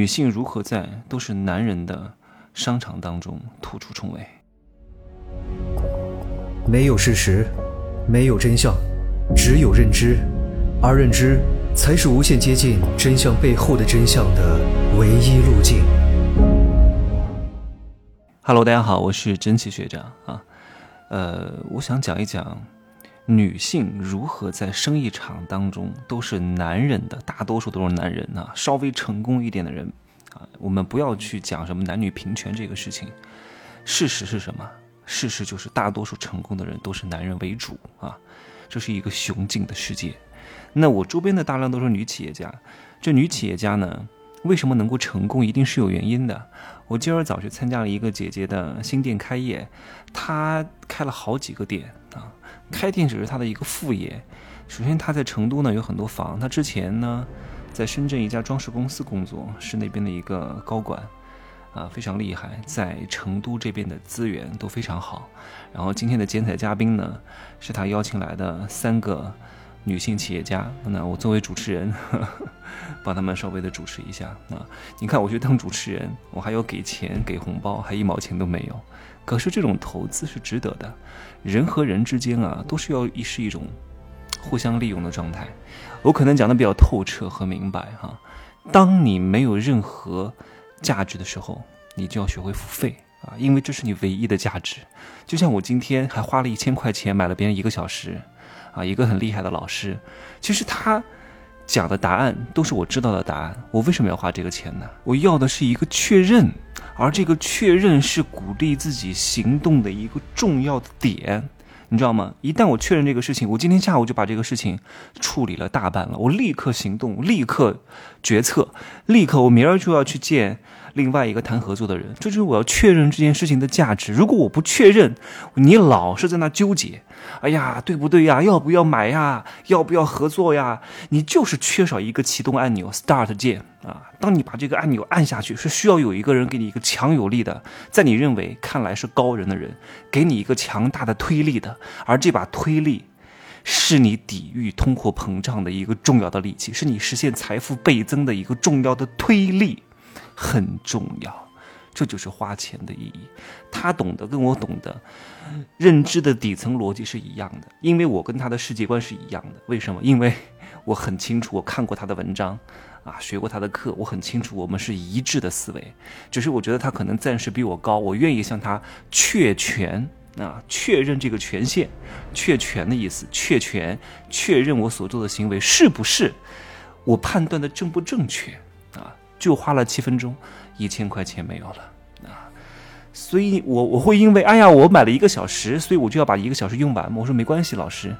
女性如何在都是男人的商场当中突出重围？没有事实，没有真相，只有认知，而认知才是无限接近真相背后的真相的唯一路径。Hello，大家好，我是真奇学长啊。呃，我想讲一讲。女性如何在生意场当中都是男人的，大多数都是男人啊，稍微成功一点的人啊，我们不要去讲什么男女平权这个事情。事实是什么？事实就是大多数成功的人都是男人为主啊，这是一个雄竞的世界。那我周边的大量都是女企业家，这女企业家呢，为什么能够成功？一定是有原因的。我今儿早去参加了一个姐姐的新店开业，她开了好几个店啊。开店只是她的一个副业。首先，她在成都呢有很多房。她之前呢在深圳一家装饰公司工作，是那边的一个高管，啊，非常厉害。在成都这边的资源都非常好。然后今天的剪彩嘉宾呢是他邀请来的三个女性企业家。那我作为主持人，帮他们稍微的主持一下啊。你看，我去当主持人，我还要给钱给红包，还一毛钱都没有。可是这种投资是值得的，人和人之间啊，都是要一是一种互相利用的状态。我可能讲的比较透彻和明白哈。当你没有任何价值的时候，你就要学会付费啊，因为这是你唯一的价值。就像我今天还花了一千块钱买了别人一个小时，啊，一个很厉害的老师，其实他讲的答案都是我知道的答案。我为什么要花这个钱呢？我要的是一个确认。而这个确认是鼓励自己行动的一个重要的点，你知道吗？一旦我确认这个事情，我今天下午就把这个事情处理了大半了，我立刻行动，立刻决策，立刻我明儿就要去见。另外一个谈合作的人，这就是我要确认这件事情的价值。如果我不确认，你老是在那纠结，哎呀，对不对呀？要不要买呀？要不要合作呀？你就是缺少一个启动按钮 （start 键）啊！当你把这个按钮按下去，是需要有一个人给你一个强有力的，在你认为看来是高人的人，给你一个强大的推力的。而这把推力，是你抵御通货膨胀的一个重要的利器，是你实现财富倍增的一个重要的推力。很重要，这就是花钱的意义。他懂得跟我懂得，认知的底层逻辑是一样的，因为我跟他的世界观是一样的。为什么？因为我很清楚，我看过他的文章，啊，学过他的课，我很清楚我们是一致的思维。只是我觉得他可能暂时比我高，我愿意向他确权啊，确认这个权限，确权的意思，确权，确认我所做的行为是不是我判断的正不正确。啊就花了七分钟，一千块钱没有了啊！所以，我我会因为哎呀，我买了一个小时，所以我就要把一个小时用完？我说没关系，老师，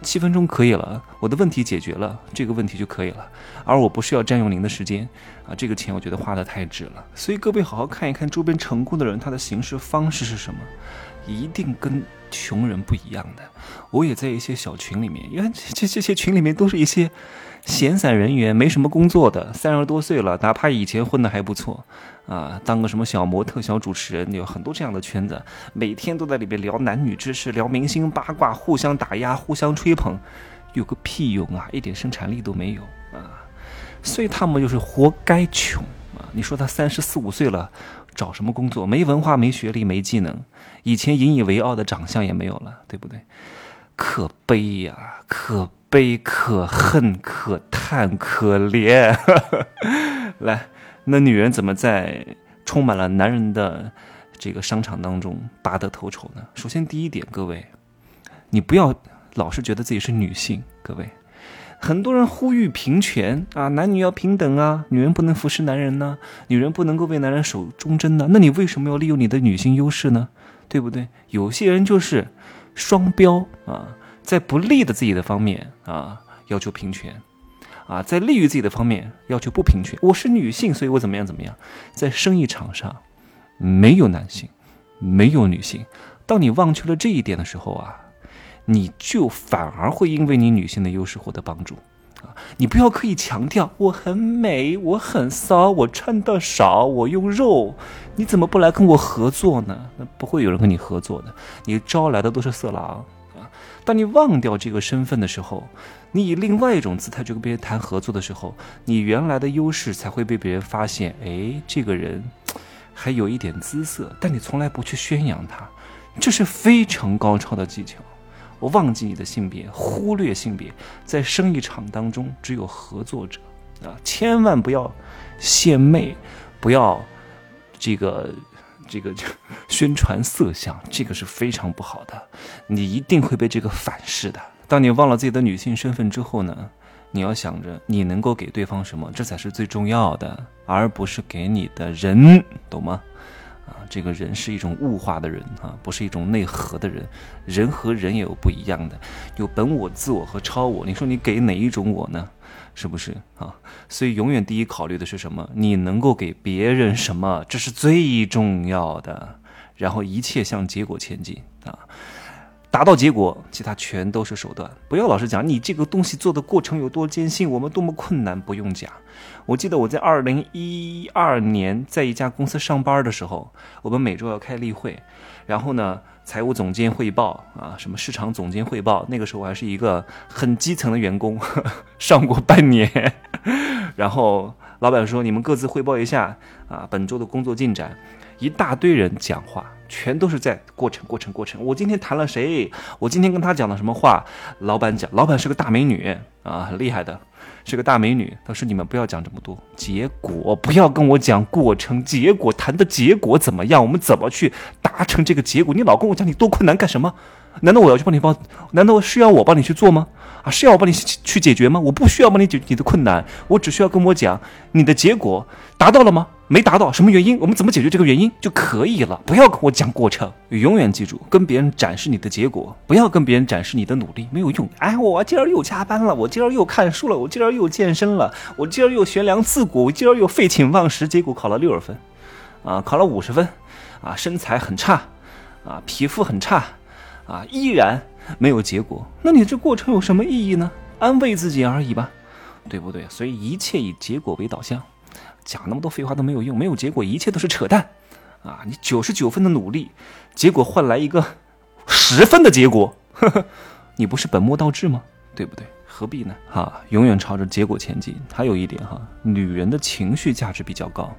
七分钟可以了，我的问题解决了，这个问题就可以了。而我不是要占用您的时间啊，这个钱我觉得花的太值了。所以各位好好看一看周边成功的人，他的行事方式是什么，一定跟穷人不一样的。我也在一些小群里面，因为 这这些群里面都是一些。闲散人员没什么工作的，三十多岁了，哪怕以前混的还不错，啊，当个什么小模特、小主持人，有很多这样的圈子，每天都在里面聊男女之事，聊明星八卦，互相打压，互相吹捧，有个屁用啊！一点生产力都没有啊！所以他们就是活该穷你说他三十四五岁了，找什么工作？没文化、没学历、没技能，以前引以为傲的长相也没有了，对不对？可悲呀，可。悲可恨可叹可怜，来，那女人怎么在充满了男人的这个商场当中拔得头筹呢？首先，第一点，各位，你不要老是觉得自己是女性。各位，很多人呼吁平权啊，男女要平等啊，女人不能服侍男人呢，女人不能够为男人守忠贞呢。那你为什么要利用你的女性优势呢？对不对？有些人就是双标啊。在不利的自己的方面啊，要求平权，啊，在利于自己的方面要求不平权。我是女性，所以我怎么样怎么样。在生意场上，没有男性，没有女性。当你忘却了这一点的时候啊，你就反而会因为你女性的优势获得帮助啊。你不要刻意强调我很美，我很骚，我穿的少，我用肉，你怎么不来跟我合作呢？那不会有人跟你合作的，你招来的都是色狼啊。当你忘掉这个身份的时候，你以另外一种姿态去跟别人谈合作的时候，你原来的优势才会被别人发现。哎，这个人还有一点姿色，但你从来不去宣扬他，这是非常高超的技巧。我忘记你的性别，忽略性别，在生意场当中只有合作者啊，千万不要献媚，不要这个这个宣传色相，这个是非常不好的，你一定会被这个反噬的。当你忘了自己的女性身份之后呢，你要想着你能够给对方什么，这才是最重要的，而不是给你的人，懂吗？啊，这个人是一种物化的人啊，不是一种内核的人。人和人也有不一样的，有本我、自我和超我。你说你给哪一种我呢？是不是啊？所以永远第一考虑的是什么？你能够给别人什么？这是最重要的。然后一切向结果前进啊。达到结果，其他全都是手段。不要老是讲你这个东西做的过程有多艰辛，我们多么困难，不用讲。我记得我在二零一二年在一家公司上班的时候，我们每周要开例会，然后呢，财务总监汇报啊，什么市场总监汇报。那个时候我还是一个很基层的员工，上过半年，然后老板说你们各自汇报一下啊，本周的工作进展。一大堆人讲话。全都是在过程，过程，过程。我今天谈了谁？我今天跟他讲了什么话？老板讲，老板是个大美女啊，很厉害的，是个大美女。他说：“你们不要讲这么多，结果不要跟我讲过程，结果谈的结果怎么样？我们怎么去达成这个结果？你老跟我讲你多困难干什么？难道我要去帮你帮？难道需要我帮你去做吗？啊，是要我帮你去解决吗？我不需要帮你解决你的困难，我只需要跟我讲你的结果达到了吗？”没达到什么原因？我们怎么解决这个原因就可以了？不要跟我讲过程，永远记住，跟别人展示你的结果，不要跟别人展示你的努力，没有用。哎，我今儿又加班了，我今儿又看书了，我今儿又健身了，我今儿又悬梁刺股，我今儿又废寝忘食，结果考了六十分，啊，考了五十分，啊，身材很差，啊，皮肤很差，啊，依然没有结果。那你这过程有什么意义呢？安慰自己而已吧，对不对？所以一切以结果为导向。讲那么多废话都没有用，没有结果，一切都是扯淡，啊！你九十九分的努力，结果换来一个十分的结果，呵呵，你不是本末倒置吗？对不对？何必呢？哈，永远朝着结果前进。还有一点哈，女人的情绪价值比较高，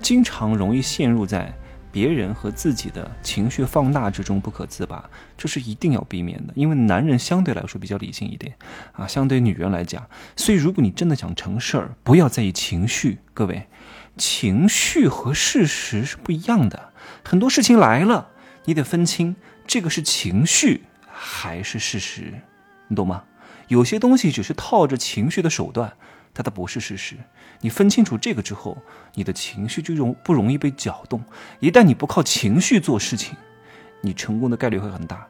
经常容易陷入在。别人和自己的情绪放大之中不可自拔，这是一定要避免的。因为男人相对来说比较理性一点啊，相对女人来讲，所以如果你真的想成事儿，不要在意情绪。各位，情绪和事实是不一样的。很多事情来了，你得分清这个是情绪还是事实，你懂吗？有些东西只是套着情绪的手段。它的不是事实，你分清楚这个之后，你的情绪就容不容易被搅动。一旦你不靠情绪做事情，你成功的概率会很大。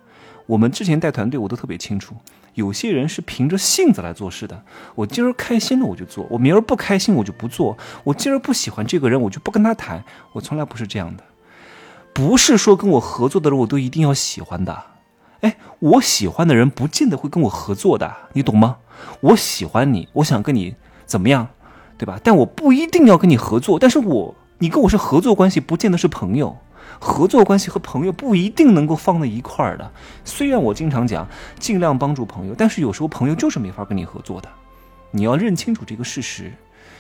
我们之前带团队，我都特别清楚，有些人是凭着性子来做事的。我今儿开心了我就做，我明儿不开心我就不做。我今儿不喜欢这个人，我就不跟他谈。我从来不是这样的，不是说跟我合作的人我都一定要喜欢的。哎，我喜欢的人不见得会跟我合作的，你懂吗？我喜欢你，我想跟你。怎么样，对吧？但我不一定要跟你合作。但是我，你跟我是合作关系，不见得是朋友。合作关系和朋友不一定能够放在一块儿的。虽然我经常讲尽量帮助朋友，但是有时候朋友就是没法跟你合作的。你要认清楚这个事实。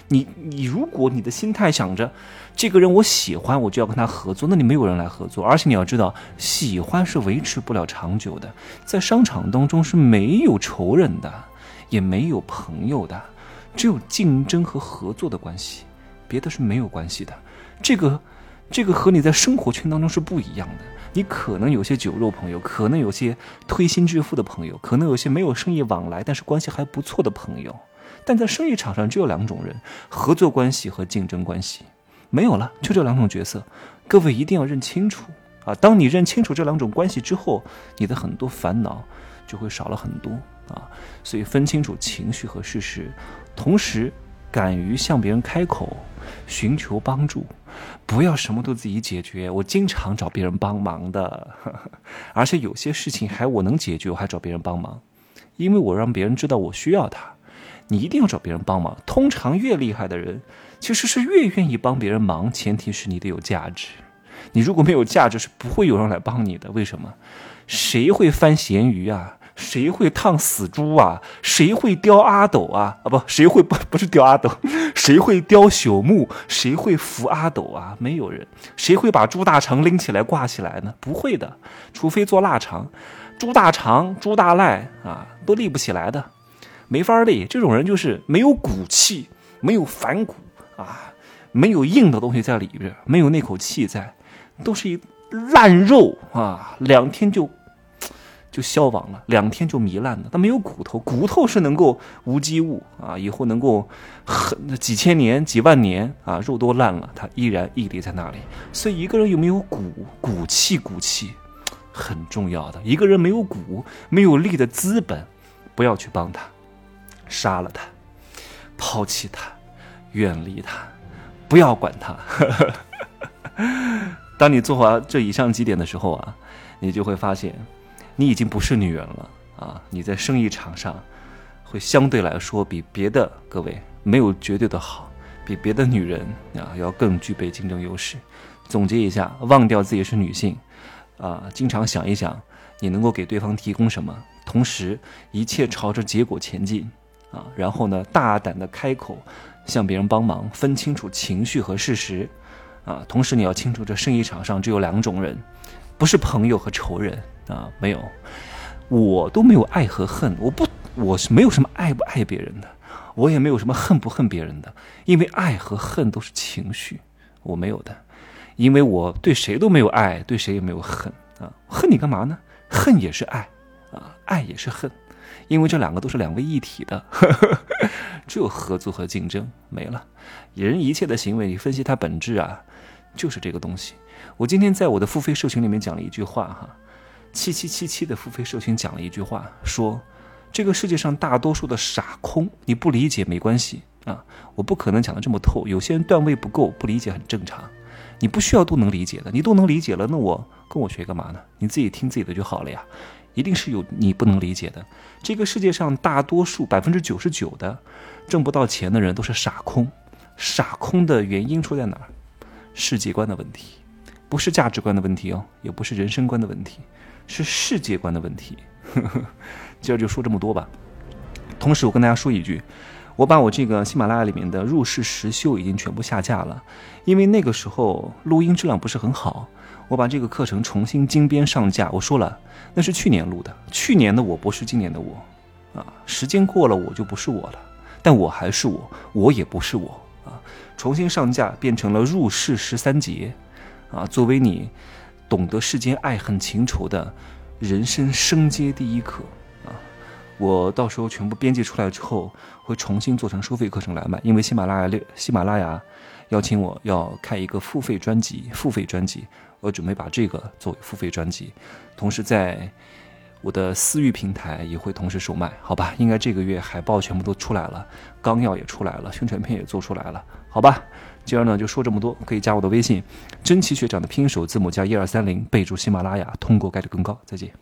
你你，如果你的心态想着这个人我喜欢，我就要跟他合作，那你没有人来合作。而且你要知道，喜欢是维持不了长久的。在商场当中是没有仇人的，也没有朋友的。只有竞争和合作的关系，别的是没有关系的。这个，这个和你在生活圈当中是不一样的。你可能有些酒肉朋友，可能有些推心置腹的朋友，可能有些没有生意往来但是关系还不错的朋友。但在生意场上只有两种人：合作关系和竞争关系，没有了，就这两种角色。各位一定要认清楚啊！当你认清楚这两种关系之后，你的很多烦恼就会少了很多啊！所以分清楚情绪和事实。同时，敢于向别人开口，寻求帮助，不要什么都自己解决。我经常找别人帮忙的，而且有些事情还我能解决，我还找别人帮忙，因为我让别人知道我需要他。你一定要找别人帮忙。通常越厉害的人，其实是越愿意帮别人忙，前提是你得有价值。你如果没有价值，是不会有人来帮你的。为什么？谁会翻咸鱼啊？谁会烫死猪啊？谁会雕阿斗啊？啊不，谁会不 不是雕阿斗？谁会雕朽木？谁会扶阿斗啊？没有人。谁会把猪大肠拎起来挂起来呢？不会的，除非做腊肠。猪大肠、猪大赖啊，都立不起来的，没法立。这种人就是没有骨气，没有反骨啊，没有硬的东西在里边，没有那口气在，都是一烂肉啊，两天就。就消亡了，两天就糜烂了。它没有骨头，骨头是能够无机物啊，以后能够很几千年、几万年啊，肉都烂了，它依然屹立在那里。所以一个人有没有骨骨气，骨气很重要的。一个人没有骨，没有力的资本，不要去帮他，杀了他，抛弃他，远离他，不要管他。当你做完这以上几点的时候啊，你就会发现。你已经不是女人了啊！你在生意场上，会相对来说比别的各位没有绝对的好，比别的女人啊要更具备竞争优势。总结一下，忘掉自己是女性，啊，经常想一想你能够给对方提供什么，同时一切朝着结果前进啊。然后呢，大胆的开口向别人帮忙，分清楚情绪和事实啊。同时你要清楚，这生意场上只有两种人，不是朋友和仇人。啊，没有，我都没有爱和恨，我不，我是没有什么爱不爱别人的，我也没有什么恨不恨别人的，因为爱和恨都是情绪，我没有的，因为我对谁都没有爱，对谁也没有恨啊，恨你干嘛呢？恨也是爱啊，爱也是恨，因为这两个都是两位一体的，只有合作和竞争没了，人一切的行为，你分析它本质啊，就是这个东西。我今天在我的付费社群里面讲了一句话哈。七七七七的付费社群讲了一句话，说：“这个世界上大多数的傻空，你不理解没关系啊，我不可能讲的这么透。有些人段位不够，不理解很正常。你不需要都能理解的，你都能理解了，那我跟我学干嘛呢？你自己听自己的就好了呀。一定是有你不能理解的。这个世界上大多数百分之九十九的挣不到钱的人都是傻空，傻空的原因出在哪儿？世界观的问题，不是价值观的问题哦，也不是人生观的问题。”是世界观的问题，今儿就说这么多吧。同时，我跟大家说一句，我把我这个喜马拉雅里面的入世实修已经全部下架了，因为那个时候录音质量不是很好。我把这个课程重新精编上架，我说了，那是去年录的，去年的我不是今年的我啊。时间过了，我就不是我了，但我还是我，我也不是我。重新上架变成了入世十三节啊，作为你。懂得世间爱恨情仇的人生升阶第一课啊！我到时候全部编辑出来之后，会重新做成收费课程来卖。因为喜马拉雅六喜马拉雅邀请我要开一个付费专辑，付费专辑，我准备把这个作为付费专辑，同时在我的私域平台也会同时售卖，好吧？应该这个月海报全部都出来了，纲要也出来了，宣传片也做出来了，好吧？今儿呢就说这么多，可以加我的微信，真奇学长的拼音首字母加一二三零，备注喜马拉雅，通过概率更高。再见。